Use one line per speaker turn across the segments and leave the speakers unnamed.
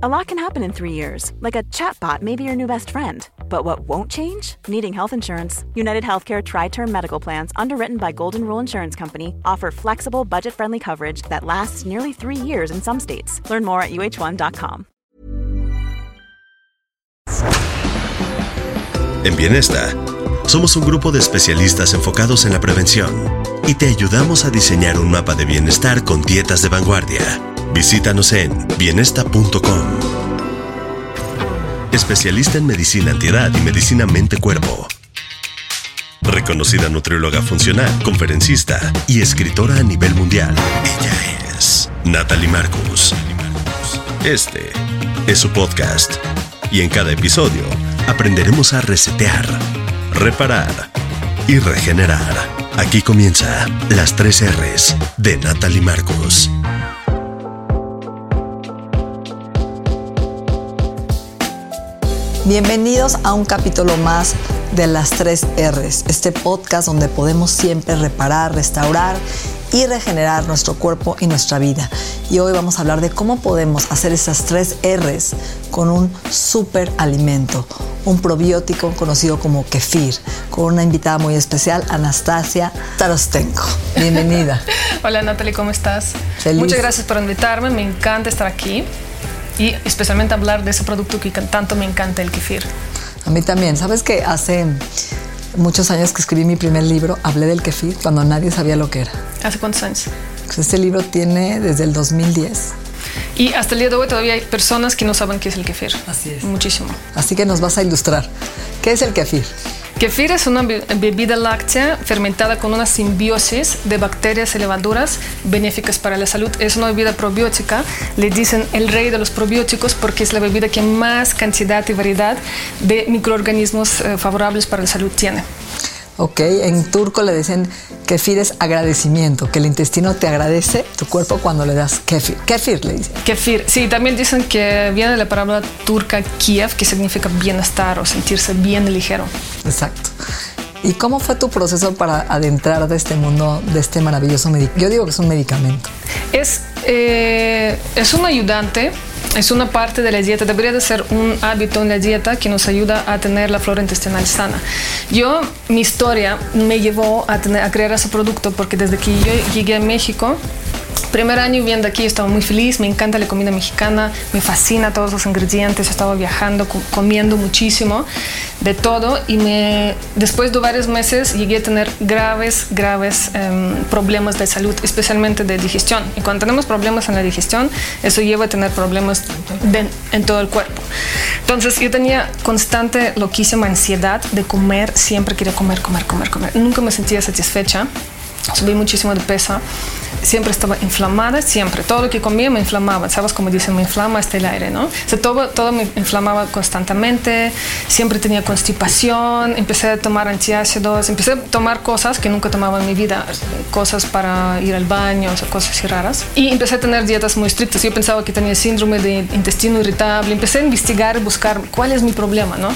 A lot can happen in three years, like a chatbot may be your new best friend. But what won't change? Needing health insurance. United Healthcare Tri Term Medical Plans, underwritten by Golden Rule Insurance Company, offer flexible, budget friendly coverage that lasts nearly three years in some states. Learn more at uh1.com.
En Bienesta, somos un grupo de especialistas enfocados en la prevención y te ayudamos a diseñar un mapa de bienestar con dietas de vanguardia. Visítanos en bienesta.com. Especialista en medicina antiedad y medicina mente-cuerpo. Reconocida nutrióloga funcional, conferencista y escritora a nivel mundial. Ella es Natalie Marcus. Este es su podcast. Y en cada episodio aprenderemos a resetear, reparar y regenerar. Aquí comienza las tres R's de Natalie Marcus.
Bienvenidos a un capítulo más de las tres R's, este podcast donde podemos siempre reparar, restaurar y regenerar nuestro cuerpo y nuestra vida. Y hoy vamos a hablar de cómo podemos hacer esas tres R's con un super alimento, un probiótico conocido como kefir, con una invitada muy especial, Anastasia Tarostenko. Bienvenida.
Hola Natalie, ¿cómo estás?
Feliz.
Muchas gracias por invitarme, me encanta estar aquí y especialmente hablar de ese producto que tanto me encanta, el kefir.
A mí también. ¿Sabes que hace muchos años que escribí mi primer libro, hablé del kefir cuando nadie sabía lo que era?
¿Hace cuántos años?
Pues este libro tiene desde el 2010.
Y hasta el día de hoy todavía hay personas que no saben qué es el kefir.
Así es.
Muchísimo.
Así que nos vas a ilustrar. ¿Qué es el kefir?
Kefir es una be- bebida láctea fermentada con una simbiosis de bacterias y levaduras benéficas para la salud. Es una bebida probiótica. Le dicen el rey de los probióticos porque es la bebida que más cantidad y variedad de microorganismos eh, favorables para la salud tiene.
Ok, en turco le dicen kefir es agradecimiento, que el intestino te agradece tu cuerpo cuando le das kefir. Kefir le dicen.
Kefir, sí, también dicen que viene de la palabra turca Kiev, que significa bienestar o sentirse bien ligero.
Exacto. ¿Y cómo fue tu proceso para adentrar de este mundo, de este maravilloso medicamento? Yo digo que es un medicamento.
Es, eh, es un ayudante, es una parte de la dieta, debería de ser un hábito en la dieta que nos ayuda a tener la flora intestinal sana. Yo, mi historia me llevó a, tener, a crear ese producto porque desde que yo llegué a México, Primer año viviendo aquí, estaba muy feliz, me encanta la comida mexicana, me fascina todos los ingredientes, estaba viajando, co- comiendo muchísimo de todo y me, después de varios meses llegué a tener graves, graves em, problemas de salud, especialmente de digestión. Y cuando tenemos problemas en la digestión, eso lleva a tener problemas en todo el cuerpo. Entonces yo tenía constante, loquísima ansiedad de comer, siempre quería comer, comer, comer, comer. Nunca me sentía satisfecha subí muchísimo de peso, siempre estaba inflamada, siempre, todo lo que comía me inflamaba, ¿sabes? Como dicen, me inflama hasta el aire, ¿no? O sea, todo, todo me inflamaba constantemente, siempre tenía constipación, empecé a tomar antiácidos, empecé a tomar cosas que nunca tomaba en mi vida, cosas para ir al baño, o sea, cosas así raras. Y empecé a tener dietas muy estrictas, yo pensaba que tenía síndrome de intestino irritable, empecé a investigar buscar cuál es mi problema, ¿no?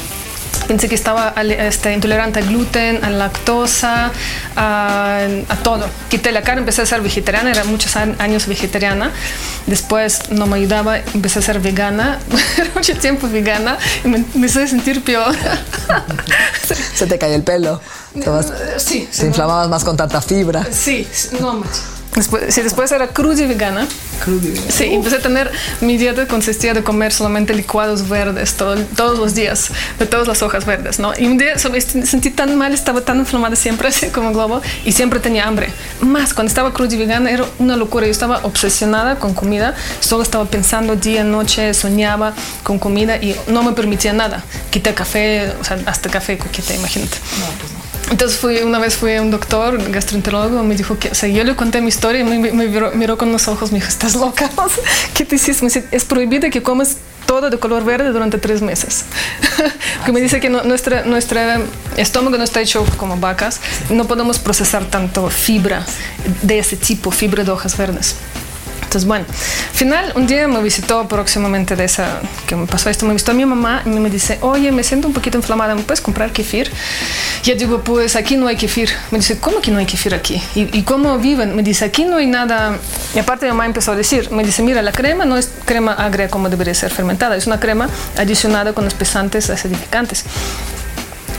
Pensé que estaba este, intolerante al gluten, a la lactosa, a, a todo. Quité la carne, empecé a ser vegetariana, era muchos años vegetariana. Después no me ayudaba, empecé a ser vegana, era mucho tiempo vegana y me empecé a sentir peor.
Se te cae el pelo. vas-
sí,
te inflamabas más con tanta fibra.
sí, no más. Después, sí, después era cruda y vegana. Sí, empecé a tener mi dieta consistía de comer solamente licuados verdes todo- todos los días, de todas las hojas verdes, ¿no? Y un día me sentí tan mal, estaba tan inflamada siempre, así como globo, y siempre tenía hambre. Más, cuando estaba cruda y vegana era una locura. Yo estaba obsesionada con comida, solo estaba pensando día, noche, soñaba con comida y no me permitía nada. Quité café, o sea, hasta café quité, imagínate. Entonces fui, una vez fui a un doctor, gastroenterólogo, me dijo que, o sea, yo le conté mi historia y me, miró, con los ojos, me dijo, estás loca, ¿qué te hiciste? Me dice, es prohibido que comes todo de color verde durante tres meses. que me dice que no- nuestra, nuestra estómago no está hecho como vacas, no podemos procesar tanto fibra de ese tipo, fibra de hojas verdes. Entonces, bueno, al final, un día me visitó próximamente de esa, que me pasó esto, me visitó mi mamá y me dice, oye, me siento un poquito inflamada, ¿me puedes comprar kefir? Yo digo, pues aquí no hay kefir. Me dice, ¿cómo que no hay kefir aquí? ¿Y, y cómo viven? Me dice, aquí no hay nada. Y aparte mi mamá empezó a decir, me dice, mira, la crema no es crema agria como debería ser fermentada, es una crema adicionada con espesantes acidificantes.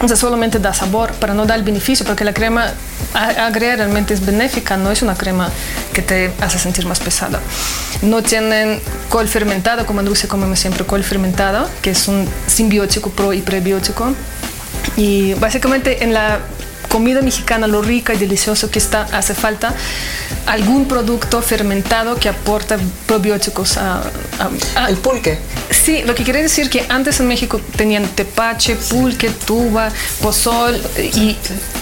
O solamente da sabor, para no dar el beneficio, porque la crema agria realmente es benéfica, no es una crema que te hace sentir más pesada. No tienen col fermentado, como en Rusia comemos siempre col fermentado, que es un simbiótico pro y prebiótico. Y básicamente en la comida mexicana, lo rica y delicioso que está, hace falta algún producto fermentado que aporta probióticos a, a, a,
el pulque.
Sí, lo que quiere decir que antes en México tenían tepache, pulque, tuba, pozol y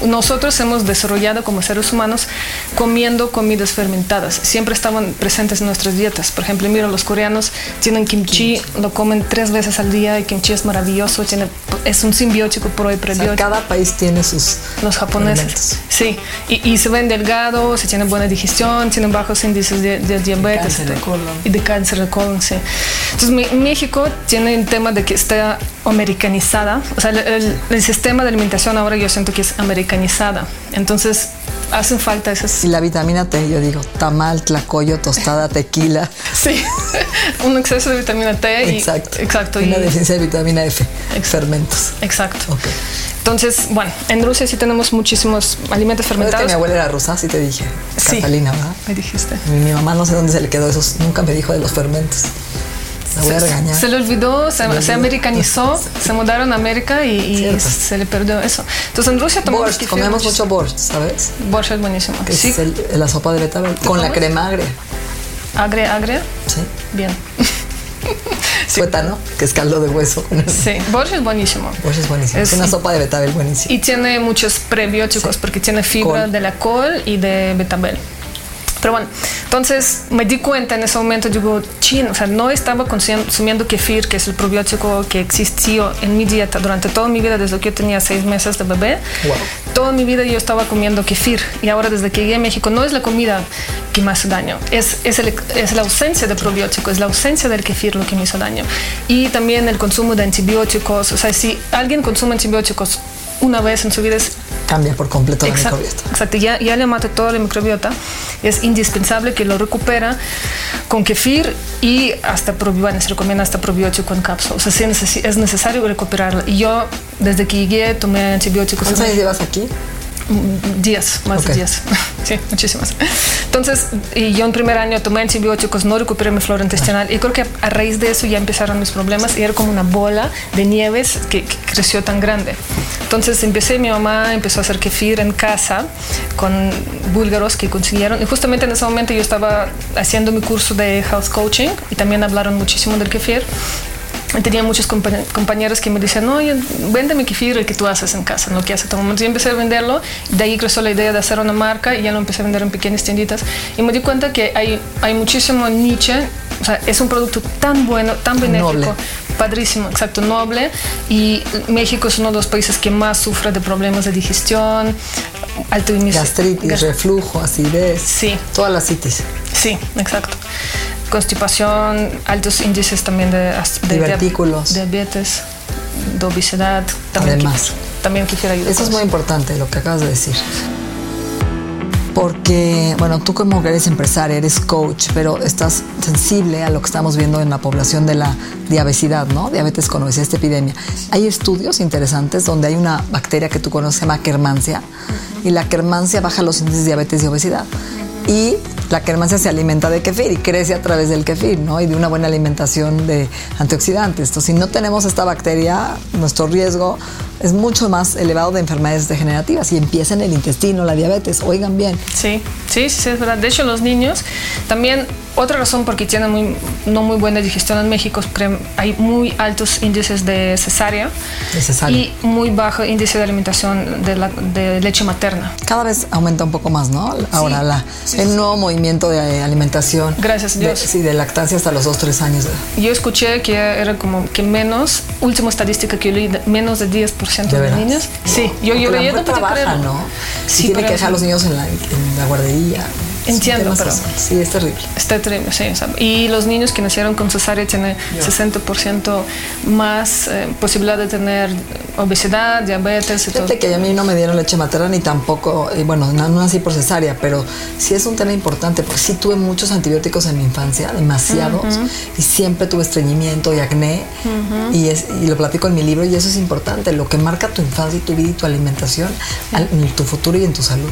nosotros hemos desarrollado como seres humanos comiendo comidas fermentadas. Siempre estaban presentes en nuestras dietas. Por ejemplo, mira, los coreanos tienen kimchi, kimchi. lo comen tres veces al día y kimchi es maravilloso, tiene, es un simbiótico pro y prebiótico.
O sea, cada país tiene sus
los japoneses.
Alimentos.
Sí, y, y, se ven delgados, se tienen buena digestión, tienen bajos índices de, de diabetes
de colon.
y de cáncer de colon. Sí. Entonces, México tiene un tema de que está americanizada, o sea, el, el, el, sistema de alimentación ahora yo siento que es americanizada. Entonces, hacen falta esas.
Y la vitamina T, yo digo, tamal, tlacoyo, tostada, tequila.
sí, un exceso de vitamina T. Y,
exacto.
exacto.
Una
y,
deficiencia de vitamina F,
Exacto.
fermentos.
Exacto.
Okay.
Entonces, bueno, en Rusia sí tenemos muchísimos alimentos fermentados.
que mi abuela era rusa, sí te dije.
Sí,
Catalina, ¿verdad?
Me dijiste.
Mi, mi, mamá no sé dónde se le quedó eso, nunca me dijo de los fermentos. La voy a regañar.
Se le olvidó, se, se, se americanizó, se mudaron a América y, y se le perdió eso. Entonces en Rusia tomamos
borscht, comemos mucho borscht, ¿sabes?
Borscht es buenísimo.
Que
sí.
es el, la sopa de betabel con la crema agria.
¿Agria, agria?
Sí.
Bien.
Sí. Tuétano, que es caldo de hueso.
Sí, borscht es buenísimo.
Borscht es buenísimo. Es, es una sopa de betabel buenísima.
Y tiene muchos prebióticos sí. porque tiene fibra col. de la col y de betabel. Pero bueno, entonces me di cuenta en ese momento, digo, chin, o sea, no estaba consumiendo kefir, que es el probiótico que existió en mi dieta durante toda mi vida, desde que yo tenía seis meses de bebé.
Wow.
Toda mi vida yo estaba comiendo kefir. Y ahora, desde que llegué a México, no es la comida que me hace daño, es, es, el, es la ausencia de probiótico, es la ausencia del kefir lo que me hizo daño. Y también el consumo de antibióticos. O sea, si alguien consume antibióticos una vez en su vida es
cambia por completo la
exacto,
microbiota.
Exacto, ya, ya le mata toda la microbiota. Es indispensable que lo recupera con kefir y hasta probiótico, se recomienda hasta probiótico en cápsula. O sea, sí es necesario recuperarla. Y yo, desde que llegué, tomé antibióticos.
¿Cuántos años llevas aquí?
Días, más
Ok.
de días. Sí, muchísimas. Entonces, y yo en primer año tomé antibióticos, no recuperé mi flora intestinal y creo que a raíz de eso ya empezaron mis problemas y era como una bola de nieves que, que creció tan grande. Entonces empecé, mi mamá empezó a hacer kefir en casa con búlgaros que consiguieron y justamente en ese momento yo estaba haciendo mi curso de health coaching y también hablaron muchísimo del kefir tenía muchos compañeros que me decían, no, véndeme kefir el que tú haces en casa, lo que hace tu mamá. Entonces yo empecé a venderlo, de ahí creció la idea de hacer una marca y ya lo empecé a vender en pequeñas tienditas. Y me di cuenta que hay, hay muchísimo niche, o sea, es un producto tan bueno, tan benéfico,
Noble.
padrísimo, exacto, noble. Y México es uno de los países que más sufre de problemas de digestión, alto índice.
Gastritis,
gas
reflujo, acidez.
Sí.
Todas las citis.
Sí, exacto constipación, altos índices también de, de
divertículos,
diabetes, de obesidad. También
Además,
también quisiera ayudar.
Eso es muy importante lo que acabas de decir. Porque, bueno, tú como que eres empresaria, eres coach, pero estás sensible a lo que estamos viendo en la población de la diabesidad, ¿no? Diabetes con obesidad, esta epidemia. Hay estudios interesantes donde hay una bacteria que tú conoces, se llama -huh. y la Kermansia baja los índices de diabetes y obesidad. Y la kermansia se alimenta de kefir y crece a través del kefir, ¿no? Y de una buena alimentación de antioxidantes. Entonces, si no tenemos esta bacteria, nuestro riesgo es mucho más elevado de enfermedades degenerativas y empieza en el intestino, la diabetes. Oigan bien.
Sí, sí, sí, es verdad. De hecho, los niños también, otra razón porque tienen muy, no muy buena digestión en México, hay muy altos índices de cesárea,
de cesárea.
y muy bajo índice de alimentación de, la, de leche materna.
Cada vez aumenta un poco más, ¿no? Ahora,
sí,
la, el nuevo movimiento de alimentación.
Gracias Dios.
De, sí, de lactancia hasta los 2, 3 años.
Yo escuché que era como que menos, última estadística que yo leí, menos de 10%
de,
de niños.
No.
Sí, yo, yo,
yo
no podía
trabaja,
creerlo.
¿no?
Sí,
tiene que dejar a los niños en la, en la guardería.
Entiendo, pero
sí, es terrible.
Está terrible, sí. y los niños que nacieron con cesárea tienen 60% más eh, posibilidad de tener obesidad, diabetes y
Fíjate que a mí no me dieron leche materna ni tampoco, y bueno, no, nací por cesárea, pero sí es un tema importante porque sí tuve muchos antibióticos en mi infancia, demasiados, y siempre tuve estreñimiento y acné, y, es, y lo platico en mi libro, y eso es importante, lo que marca tu infancia y tu vida y tu alimentación en tu futuro y en tu salud.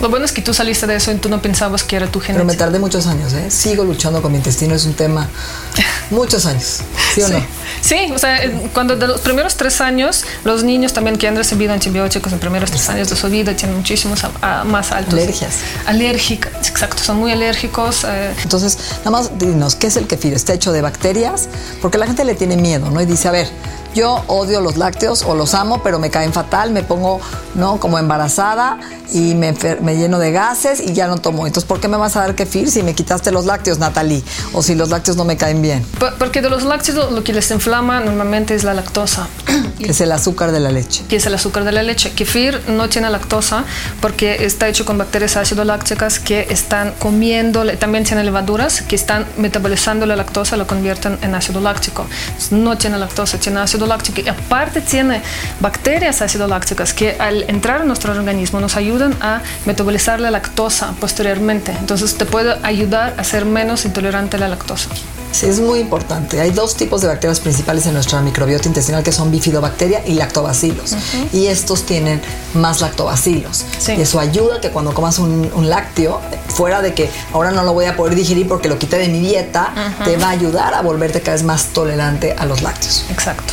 Lo bueno es que tú saliste de eso y tú no pensabas que era tu genética.
Pero me tardé muchos años, ¿eh? Sigo luchando con mi intestino, es un tema. Muchos años, ¿sí o no?
Sí, o sea, cuando de los primeros tres años, los niños también que han recibido antibióticos en los primeros tres años de su vida tienen muchísimos más altos.
Alergias.
Alérgicas, exacto, son muy alérgicos.
Eh. Entonces, nada más dinos, ¿qué es el kefir? ¿Está hecho de bacterias? Porque la gente le tiene miedo, ¿no? Y dice, a ver, yo odio los lácteos o los amo, pero me caen fatal, me pongo, ¿no? Como embarazada y me, me, lleno de gases y ya no tomo. Entonces, ¿por qué me vas a dar kefir si me quitaste los lácteos, Natalie? O si los lácteos no me caen bien.
Porque de los lácteos lo que les inflama normalmente es la lactosa.
Que es el azúcar de la leche.
Que es el azúcar de la leche. Kefir no tiene lactosa porque está hecho con bacterias ácido lácticas que están comiendo, también tiene levaduras que están metabolizando la lactosa, lo convierten en ácido láctico. No tiene lactosa, tiene ácido láctico. Y aparte tiene bacterias ácido lácticas que al entrar en nuestro organismo nos ayudan a metabolizar la lactosa posteriormente. Entonces te puede ayudar a ser menos intolerante a la lactosa.
Sí, es muy importante. Hay dos tipos de bacterias principales en nuestra microbiota intestinal que son bifidobacteria y lactobacilos. Y estos tienen más lactobacilos. Y eso ayuda que cuando comas un, lácteo, fuera de que ahora no lo voy a poder digerir porque lo quité de mi dieta, te va a ayudar a volverte cada vez más tolerante a los lácteos.
Exacto.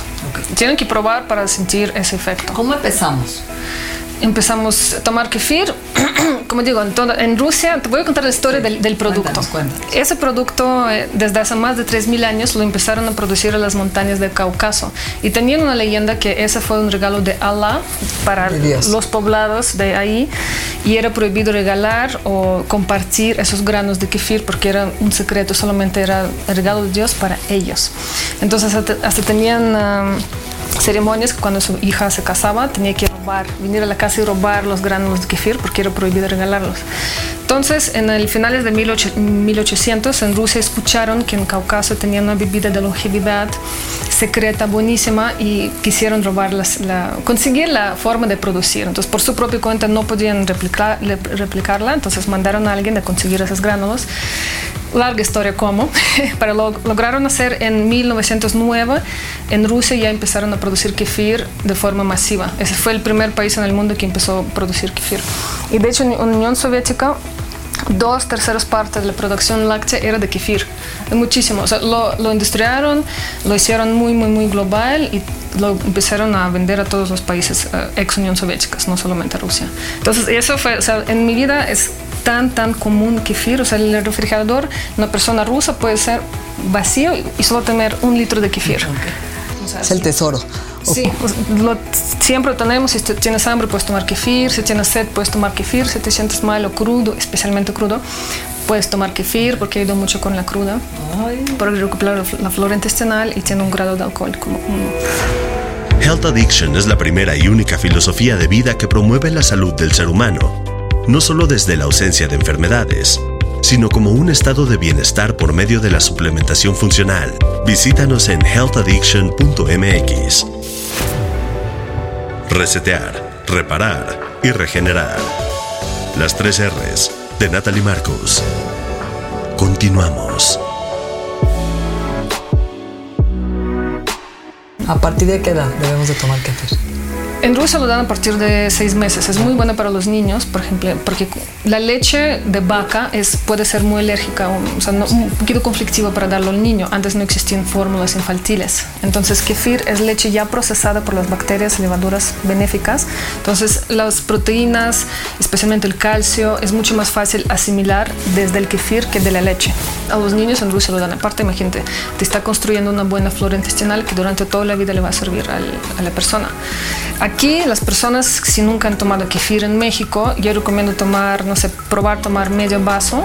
Tienen que probar para sentir ese efecto.
¿Cómo empezamos?
empezamos a tomar kefir. Como digo, en, en, Rusia, te voy a contar la historia del, producto. Ese producto, eh, desde hace más de 3.000 años, lo empezaron a producir en las montañas del Cáucaso. Y tenían una leyenda que ese fue un regalo de Allah para los poblados de ahí. Y era prohibido regalar o compartir esos granos de kefir porque era un secreto, solamente era el regalo de Dios para ellos. Entonces, hasta, tenían. Um, ceremonias cuando su hija se casaba tenía que robar, venir a la casa y robar los granos de kefir porque era prohibido regalarlos. Entonces, en el finales de 1800 en Rusia escucharon que en Cáucaso tenían una bebida de longevidad secreta, buenísima y quisieron robar la, conseguir la forma de producir. Entonces, por su propia cuenta no podían replicar, replicarla, entonces mandaron a alguien a conseguir esos granos larga historia cómo, pero lo lograron hacer en 1909. En Rusia ya empezaron a producir kefir de forma masiva. Ese fue el primer país en el mundo que empezó a producir kefir. Y de hecho en Unión Soviética dos terceras partes de la producción láctea era de kefir. Muchísimo. O sea, lo, lo, industriaron, lo hicieron muy, muy, muy global y lo empezaron a vender a todos los países eh, ex Unión Soviética, no solamente a Rusia. Entonces, eso fue, o sea, en mi vida es tan, tan común kefir. O sea, el refrigerador, una persona rusa puede ser vacío y solo tener un litro de kefir.
es el tesoro.
Sí, pues, lo, siempre tenemos, si tienes hambre puedes tomar kefir, si tienes sed puedes tomar kefir, si te sientes mal o crudo, especialmente crudo, puedes tomar kefir porque ayuda mucho con la cruda, para recuperar la flora intestinal y tiene un grado de alcohol como
Health Addiction es la primera y única filosofía de vida que promueve la salud del ser humano no solo desde la ausencia de enfermedades, sino como un estado de bienestar por medio de la suplementación funcional. Visítanos en healthaddiction.mx. Resetear, reparar y regenerar. Las tres R's de Natalie Marcos. Continuamos.
¿A partir de qué edad debemos de tomar kefir?
En Rusia lo dan a partir de seis meses. Es muy bueno para los niños, por ejemplo, porque la leche de vaca es, puede ser muy alérgica, o sea, un poquito conflictiva para darlo al niño. Antes no existían fórmulas infantiles. Entonces, kefir es leche ya procesada por las bacterias levaduras benéficas. Entonces, las proteínas, especialmente el calcio, es mucho más fácil asimilar desde el kefir que de la leche. A los niños en Rusia lo dan aparte, imagínate, te está construyendo una buena flora intestinal que durante toda la vida le va a servir a la persona. Aquí las personas, si nunca han tomado kefir en México, yo recomiendo tomar, no sé, probar tomar medio vaso.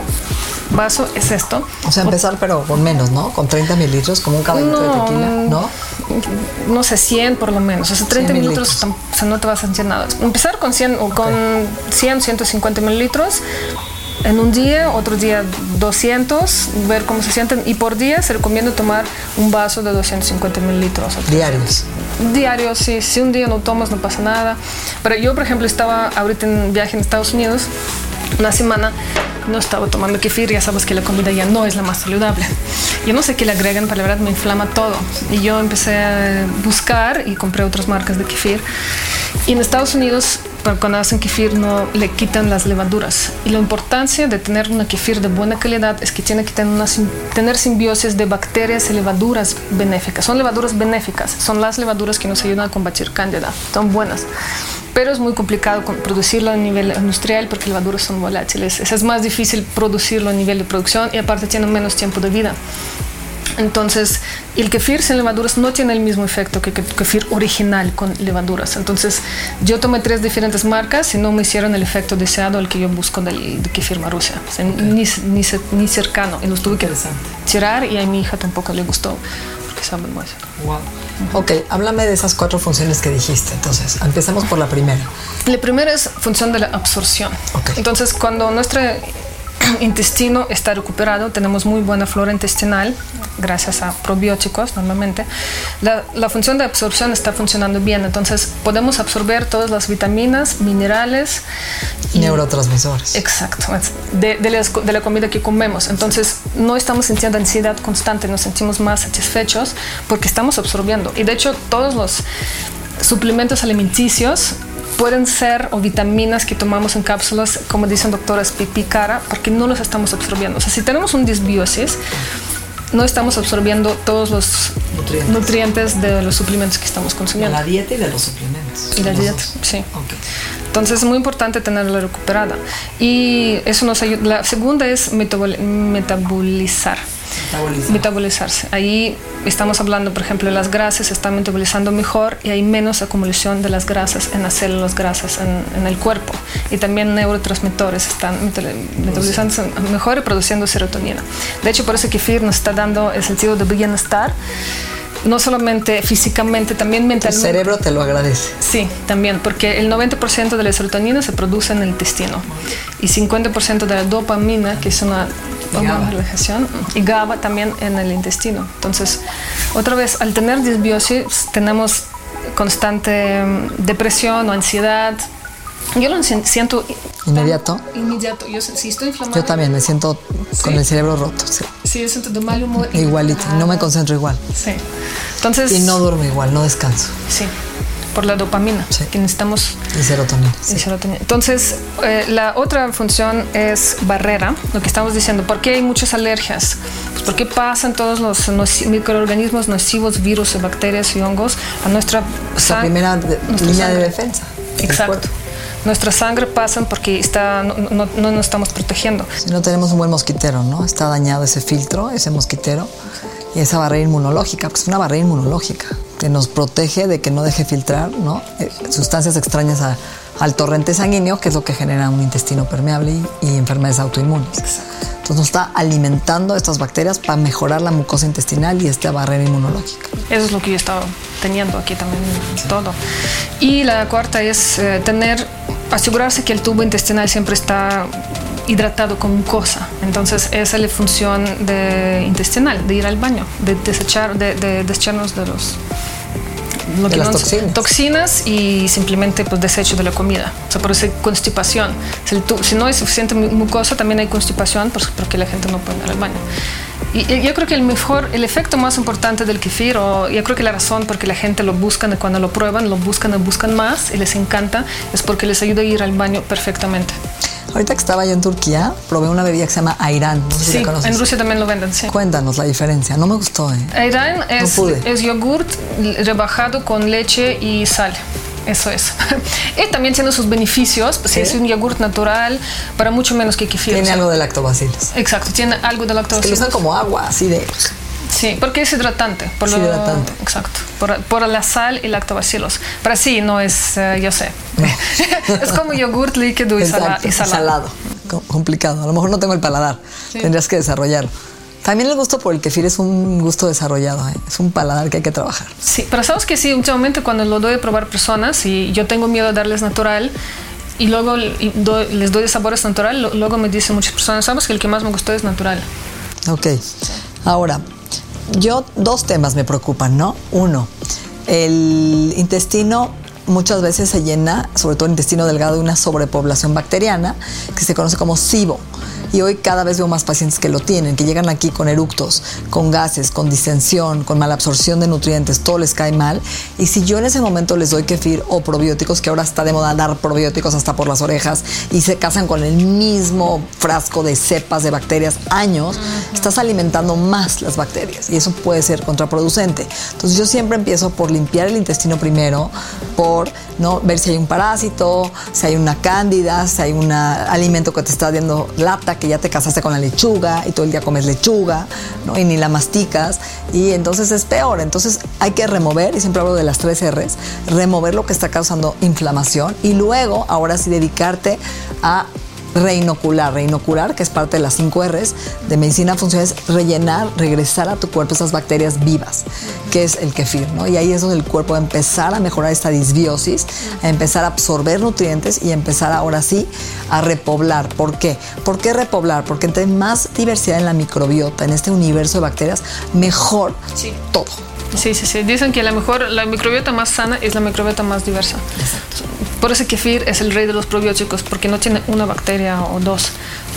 Vaso es esto.
O sea, empezar pero con menos, ¿no? Con 30 mililitros, como un caballito de tequila, ¿no?
No sé, 100 por lo menos. O sea, 30 mililitros, o sea, no te vas a sentir nada. Empezar con 100 o con 100, 150 mililitros en un día, otro día 200, ver cómo se sienten. Y por día se recomienda tomar un vaso de 250 mililitros.
Diarios.
Diarios, sí. Si un día no tomas, no pasa nada. Pero yo, por ejemplo, estaba ahorita en viaje en Estados Unidos una semana no estaba tomando kefir, ya sabes que la comida ya no es la más saludable. Yo no sé qué le agregan, pero la verdad me inflama todo. Y yo empecé a buscar y compré otras marcas de kefir. Y en Estados Unidos, cuando hacen kefir, no le quitan las levaduras. Y la importancia de tener una kefir de buena calidad es que tiene que tener, una, tener simbiosis de bacterias y levaduras benéficas. Son levaduras benéficas, son las levaduras que nos ayudan a combatir cándida, son buenas pero es muy complicado producirlo a nivel industrial porque las levaduras son volátiles. Es más difícil producirlo a nivel de producción y aparte tiene menos tiempo de vida. Entonces, el kefir sin levaduras no tiene el mismo efecto que el kefir original con levaduras. Entonces, yo tomé tres diferentes marcas y no me hicieron el efecto deseado el que yo busco del kefir Marusia. ni, ni, ni, cercano. Y los tuve que tirar y a mi hija tampoco le gustó porque saben muy
Wow. Ok, háblame de esas cuatro funciones que dijiste. Entonces, empecemos por la primera.
La primera es función de la absorción. Entonces, cuando nuestro intestino está recuperado, tenemos muy buena flora intestinal, gracias a probióticos normalmente, la, función de absorción está funcionando bien. Entonces, podemos absorber todas las vitaminas, minerales
y neurotransmisores.
Exacto, de, de la comida que comemos. Entonces, no estamos sintiendo ansiedad constante, nos sentimos más satisfechos porque estamos absorbiendo. Y de hecho, todos los suplementos alimenticios pueden ser o vitaminas que tomamos en cápsulas, como dicen doctoras, pipí cara, porque no los estamos absorbiendo. O sea, si tenemos un disbiosis, no estamos absorbiendo todos los nutrientes, de los suplementos que estamos consumiendo.
la dieta y de los suplementos.
Y la dieta, sí. Entonces es muy importante tenerla recuperada. Y eso nos ayuda. La segunda es metabolizar metabolizarse. Ahí estamos hablando, por ejemplo, las grasas se están metabolizando mejor y hay menos acumulación de las grasas en las células grasas en, el cuerpo. Y también neurotransmisores están metabolizando mejor y produciendo serotonina. De hecho, por eso kefir nos está dando el sentido de bienestar no solamente físicamente, también mentalmente.
El cerebro te lo agradece.
Sí, también, porque el 90% de la serotonina se produce en el intestino y 50% de la dopamina, que es una y GABA también en el intestino. Entonces, otra vez, al tener disbiosis, tenemos constante mm, depresión o ansiedad. Yo lo siento
inmediato.
Inmediato. Yo si estoy inflamado.
Yo también me siento con el cerebro roto.
Sí. yo siento de mal humor.
Igualito, no me concentro igual.
Sí. Entonces.
Y no duermo igual, no descanso.
Sí por la dopamina que necesitamos.
Y serotonina.
Entonces, eh, la otra función es barrera, lo que estamos diciendo. ¿Por qué hay muchas alergias? Pues porque pasan todos los microorganismos nocivos, virus, bacterias y hongos a nuestra
La primera línea de defensa.
Exacto nuestra sangre pasa porque está, no, no, no, nos estamos protegiendo.
Si no tenemos un buen mosquitero, ¿no? Está dañado ese filtro, ese mosquitero y esa barrera inmunológica, pues es una barrera inmunológica que nos protege de que no deje filtrar. Eh, sustancias extrañas al torrente sanguíneo, que es lo que genera un intestino permeable y, enfermedades autoinmunes. Entonces nos está alimentando estas bacterias para mejorar la mucosa intestinal y esta barrera inmunológica.
Eso es lo que yo he estado teniendo aquí también todo. Y la cuarta es eh, tener, asegurarse que el tubo intestinal siempre está hidratado con mucosa. Entonces esa es la función de intestinal, de ir al baño, de desechar, de, de desecharnos de los
de las toxinas.
toxinas. y simplemente pues desecho de la comida. O sea, por eso hay constipación. Si, si no hay suficiente mucosa, también hay constipación pues, porque la gente no puede ir al baño. Y, yo creo que el mejor, el efecto más importante del kefir, o yo creo que la razón por que la gente lo buscan cuando lo prueban, lo buscan y buscan más y les encanta, es porque les ayuda a ir al baño perfectamente.
Ahorita que estaba yo en Turquía, probé una bebida que se llama Ayran. No sé
sí,
si la conoces.
en Rusia también lo venden, sí.
Cuéntanos la diferencia. No me gustó, ¿eh?
Ayran es, es yogurt rebajado con leche y sal. Eso es. y también tiene sus beneficios. Pues Es un yogurt natural para mucho menos que kefir.
Tiene algo de lactobacilos.
Exacto, tiene algo de lactobacilos.
Es que lo usan como agua, así de...
Sí, porque es hidratante. Por
es hidratante.
Exacto. Por, la sal y lactobacilos. Pero sí, no es, eh, yo sé. es como yogurt líquido y, y, salado.
complicado. A lo mejor no tengo el paladar. Tendrías que desarrollarlo. También el gusto por el kefir es un gusto desarrollado, ¿eh? es un paladar que hay que trabajar.
Sí, pero sabes que sí, últimamente cuando lo doy a probar personas y yo tengo miedo de darles natural, y luego les doy sabores natural, luego me dicen muchas personas, sabes que el que más me gustó es natural.
Ok, ahora, yo dos temas me preocupan, ¿no? Uno, el intestino muchas veces se llena, sobre todo el intestino delgado, de una sobrepoblación bacteriana que se conoce como SIBO y hoy cada vez veo más pacientes que lo tienen, que llegan aquí con eructos, con gases, con distensión, con mala absorción de nutrientes, todo les cae mal. Y si yo en ese momento les doy kefir o probióticos, que ahora está de moda dar probióticos hasta por las orejas y se casan con el mismo frasco de cepas de bacterias años, estás alimentando más las bacterias y eso puede ser contraproducente. Entonces yo siempre empiezo por limpiar el intestino primero, por ¿no? ver si hay un parásito, si hay una cándida, si hay un alimento que te está dando lata que ya te casaste con la lechuga y todo el día comes lechuga, ¿no? Y ni la masticas y entonces es peor. Entonces hay que remover, y siempre hablo de las tres R's, remover lo que está causando inflamación y luego, ahora sí, dedicarte a reinocular. Reinocular, que es parte de las 5 R's de medicina funcional, es rellenar, regresar a tu cuerpo esas bacterias vivas, que es el kefir, ¿no? Y ahí es donde el cuerpo va a empezar a mejorar esta disbiosis, a empezar a absorber nutrientes y empezar ahora sí a repoblar. ¿Por qué? ¿Por qué repoblar? Porque entre más diversidad en la microbiota, en este universo de bacterias, mejor todo.
Sí, sí, sí. Dicen que la mejor, la microbiota más sana es la microbiota más diversa. Por eso kefir es el rey de los probióticos, porque no tiene una bacteria o dos.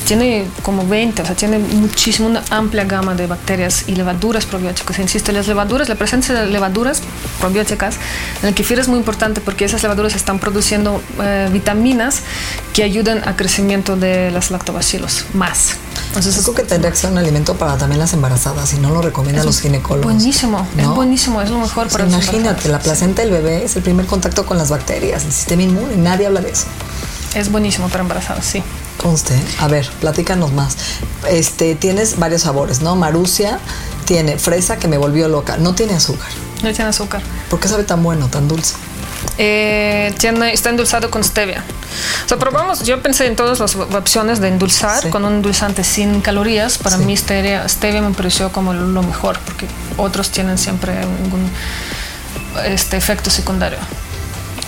Tiene como 20, o sea, tiene muchísimo, una amplia gama de bacterias y levaduras probióticas. Insisto, las levaduras, la presencia de levaduras probióticas en el kefir es muy importante porque esas levaduras están produciendo eh, vitaminas que ayudan al crecimiento de las lactobacilos más.
Entonces, es que tendría que ser un alimento para también las embarazadas y no lo recomiendan los ginecólogos.
Buenísimo, es buenísimo, es lo mejor para
Imagínate, la placenta del bebé es el primer contacto con las bacterias, el sistema inmune, nadie habla de eso.
Es buenísimo para embarazadas, sí.
Conste, a ver, platícanos más. Este, tienes varios sabores, ¿no? Marucia tiene fresa que me volvió loca, no tiene azúcar.
No tiene azúcar.
¿Por qué sabe tan bueno, tan dulce?
Eh, tiene, está endulzado con stevia. O sea, probamos, yo pensé en todas las opciones de endulzar con un endulzante sin calorías. Para mí stevia, stevia me pareció como lo mejor, porque otros tienen siempre algún este, efecto secundario.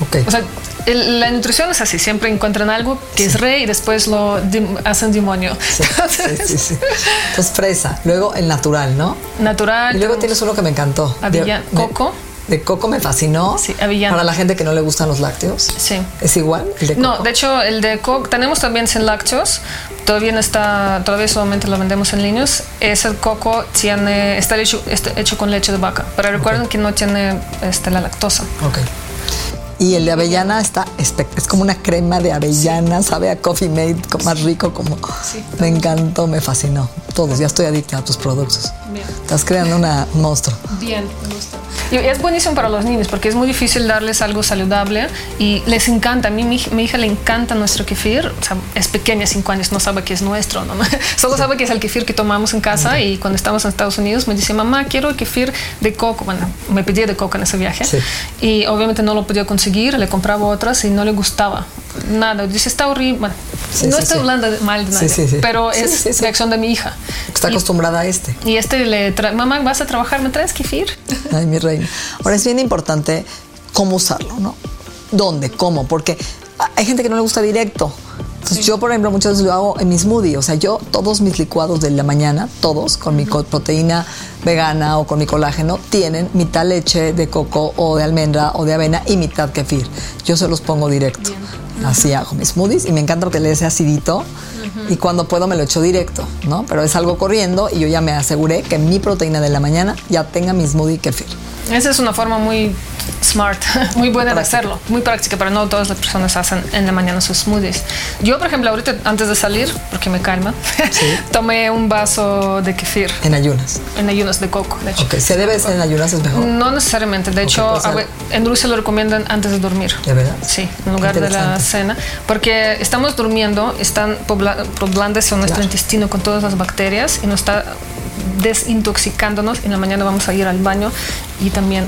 Okay.
O sea, la nutrición es así, siempre encuentran algo que es rey y después lo hacen demonio.
Sí, sí, sí, Entonces fresa, luego el natural, ¿no?
Natural.
Y luego tienes uno que me encantó.
Avilla, coco
de coco me fascinó.
Sí, avellana.
Para la gente que no le gustan los lácteos.
Sí.
¿Es igual el de
coco? No, de hecho, el de coco, tenemos también sin lácteos. Todavía no está, todavía solamente lo vendemos en líneas. Ese coco tiene, está hecho, está hecho con leche de vaca. Pero recuerden que no tiene este, la lactosa.
Ok. Y el de avellana está es como una crema de avellana, sabe a coffee made más rico como me encantó, me fascinó. Todos, ya estoy adicta a tus productos. Bien. Estás creando una, un monstruo.
Bien, me gusta. Y es buenísimo para los niños porque es muy difícil darles algo saludable y les encanta. A mí, mi, hija le encanta nuestro kefir. O sea, es pequeña, cinco años, no sabe que es nuestro. ¿no? Solo sabe que es el kefir que tomamos en casa y cuando estamos en Estados Unidos me dice, mamá, quiero kefir de coco. Bueno, me pedía de coco en ese viaje y obviamente no lo podía conseguir. Le compraba otras y no le gustaba nada. Dice, está horrible. no estoy hablando mal de nadie, pero es reacción de mi hija.
Está acostumbrada a este.
Y este le trae, mamá, vas a trabajar, ¿me traes kefir?
Ay, mi reina. Ahora es bien importante cómo usarlo, ¿no? ¿Dónde? ¿Cómo? Porque hay gente que no le gusta directo. Entonces yo, por ejemplo, muchas veces lo hago en mi smoothie. O sea, yo todos mis licuados de la mañana, todos, con mi proteína vegana o con mi colágeno, tienen mitad leche de coco o de almendra o de avena y mitad kefir. Yo se los pongo directo. Así hago mis smoothies y me encanta que le ese acidito y cuando puedo me lo echo directo, ¿no? Pero es algo corriendo y yo ya me aseguré que mi proteína de la mañana ya tenga mi smoothie kefir.
Esa es una forma muy smart, muy buena de hacerlo, muy práctica, pero no todas las personas hacen en la mañana sus smoothies. Yo, por ejemplo, ahorita antes de salir, porque me calma, tomé un vaso de kefir.
En ayunas.
En ayunas de coco, de hecho.
Ok, ¿se debe en ayunas es mejor?
No necesariamente, de hecho, pues, en Rusia lo recomiendan antes de dormir.
¿De verdad?
Sí, en lugar de la cena, porque estamos durmiendo, están poblándose nuestro intestino con todas las bacterias y nos está desintoxicándonos. En la mañana vamos a ir al baño y también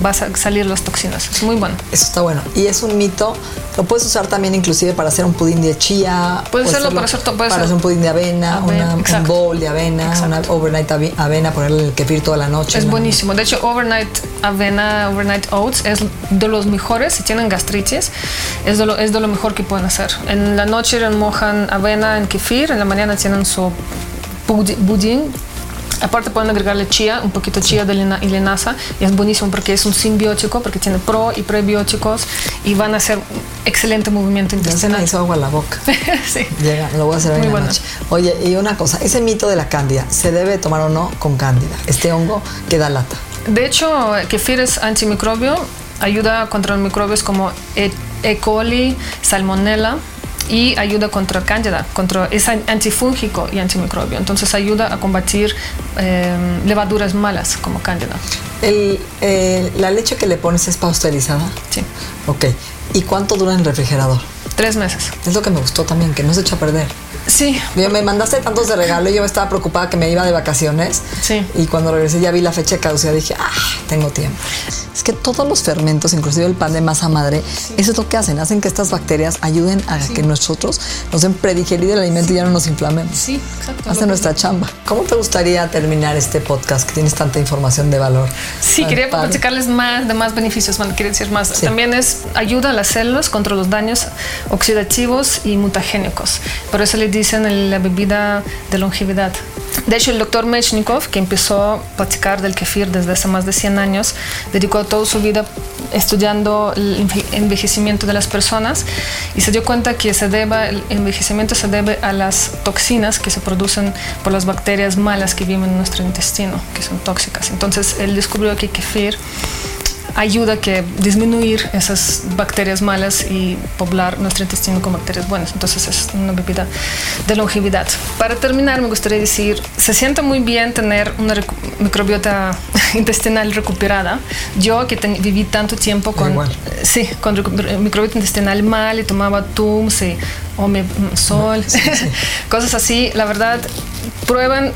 vas a salir las toxinas. Es muy bueno.
Eso está bueno. Y es un mito, lo puedes usar también inclusive para hacer un pudín de chía.
Puedes hacerlo para hacer,
para hacer un pudín de avena, una, un bowl de avena, una overnight avena, ponerle el kefir toda la noche.
Es buenísimo. De hecho, overnight avena, overnight oats es de los mejores. Si tienen gastritis, es de lo, es de lo mejor que pueden hacer. En la noche remojan avena en kefir, en la mañana tienen su budín Aparte pueden agregarle chía, un poquito chía de y linaza y es buenísimo porque es un simbiótico, porque tiene pro y prebióticos y van a hacer excelente movimiento intestinal.
Hizo agua a la boca.
sí.
Llega, lo voy a hacer Muy noche. Oye, y una cosa, ese mito de la cándida, ¿se debe tomar o no con cándida? Este hongo que da lata.
De hecho, kefir es antimicrobio, ayuda contra microbios como E. e. coli, salmonella y ayuda contra cándida, contra, es antifúngico y antimicrobio. Entonces ayuda a combatir em, levaduras malas como cándida.
El, ¿La leche que le pones es pasteurizada?
Sí.
Ok. ¿Y cuánto dura en el refrigerador?
Tres meses.
Es lo que me gustó también, que no se echa a perder.
Sí.
Me mandaste tantos de regalo y yo estaba preocupada que me iba de vacaciones.
Sí.
Y cuando regresé ya vi la fecha de caducidad dije, ah, tengo tiempo. Es que todos los fermentos, inclusive el pan de masa madre, eso es lo que hacen. Hacen que estas bacterias ayuden a que nosotros nos den predigerir el alimento y ya no nos inflamemos.
Sí, exacto.
Hacen nuestra chamba. ¿Cómo te gustaría terminar este podcast que tienes tanta información de valor?
Sí, quería platicarles más de más beneficios, bueno, quiero decir más. También es ayuda a las células contra los daños oxidativos y mutagénicos. Por eso le dicen la bebida de longevidad. De hecho, el doctor Mechnikov, que empezó a platicar del kefir desde hace más de 100 años, dedicó toda su vida estudiando el envejecimiento de las personas y se dio cuenta que se debe, el envejecimiento se debe a las toxinas que se producen por las bacterias malas que viven en nuestro intestino, que son tóxicas. Entonces, él descubrió que kefir ayuda a que disminuir esas bacterias malas y poblar nuestro intestino con bacterias buenas. Entonces es una bebida de longevidad. Para terminar, me gustaría decir, se siente muy bien tener una microbiota intestinal recuperada. Yo que viví tanto tiempo con, sí, con microbiota intestinal mal y tomaba Tums y Omeprazol, cosas así, la verdad, prueban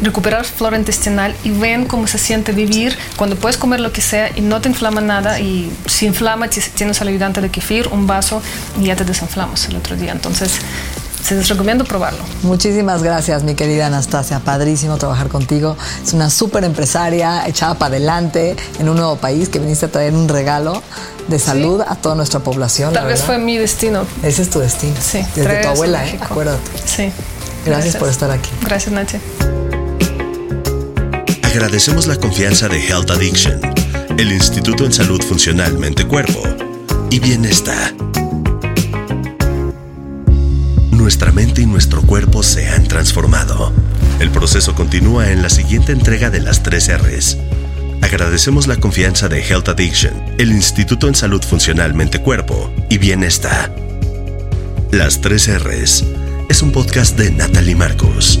recuperar flora intestinal y ven cómo se siente vivir cuando puedes comer lo que sea y no te inflama nada y si inflama tienes al ayudante de kefir, un vaso y ya te desinflamas el otro día. Entonces se les recomiendo probarlo.
Muchísimas gracias, mi querida Anastasia. Padrísimo trabajar contigo. Es una súper empresaria, echada para adelante en un nuevo país que viniste a traer un regalo de salud a toda nuestra población.
Tal vez fue mi destino.
Ese es tu destino.
Sí.
Desde tu abuela, ¿eh? acuérdate.
Sí.
Gracias, gracias por estar aquí.
Gracias, Nache.
Agradecemos la confianza de Health Addiction, el Instituto en Salud Funcional Mente-Cuerpo y Bienestar. Nuestra mente y nuestro cuerpo se han transformado. El proceso continúa en la siguiente entrega de las tres R's. Agradecemos la confianza de Health Addiction, el Instituto en Salud Funcional Mente-Cuerpo y Bienestar. Las tres R's es un podcast de Natalie Marcos.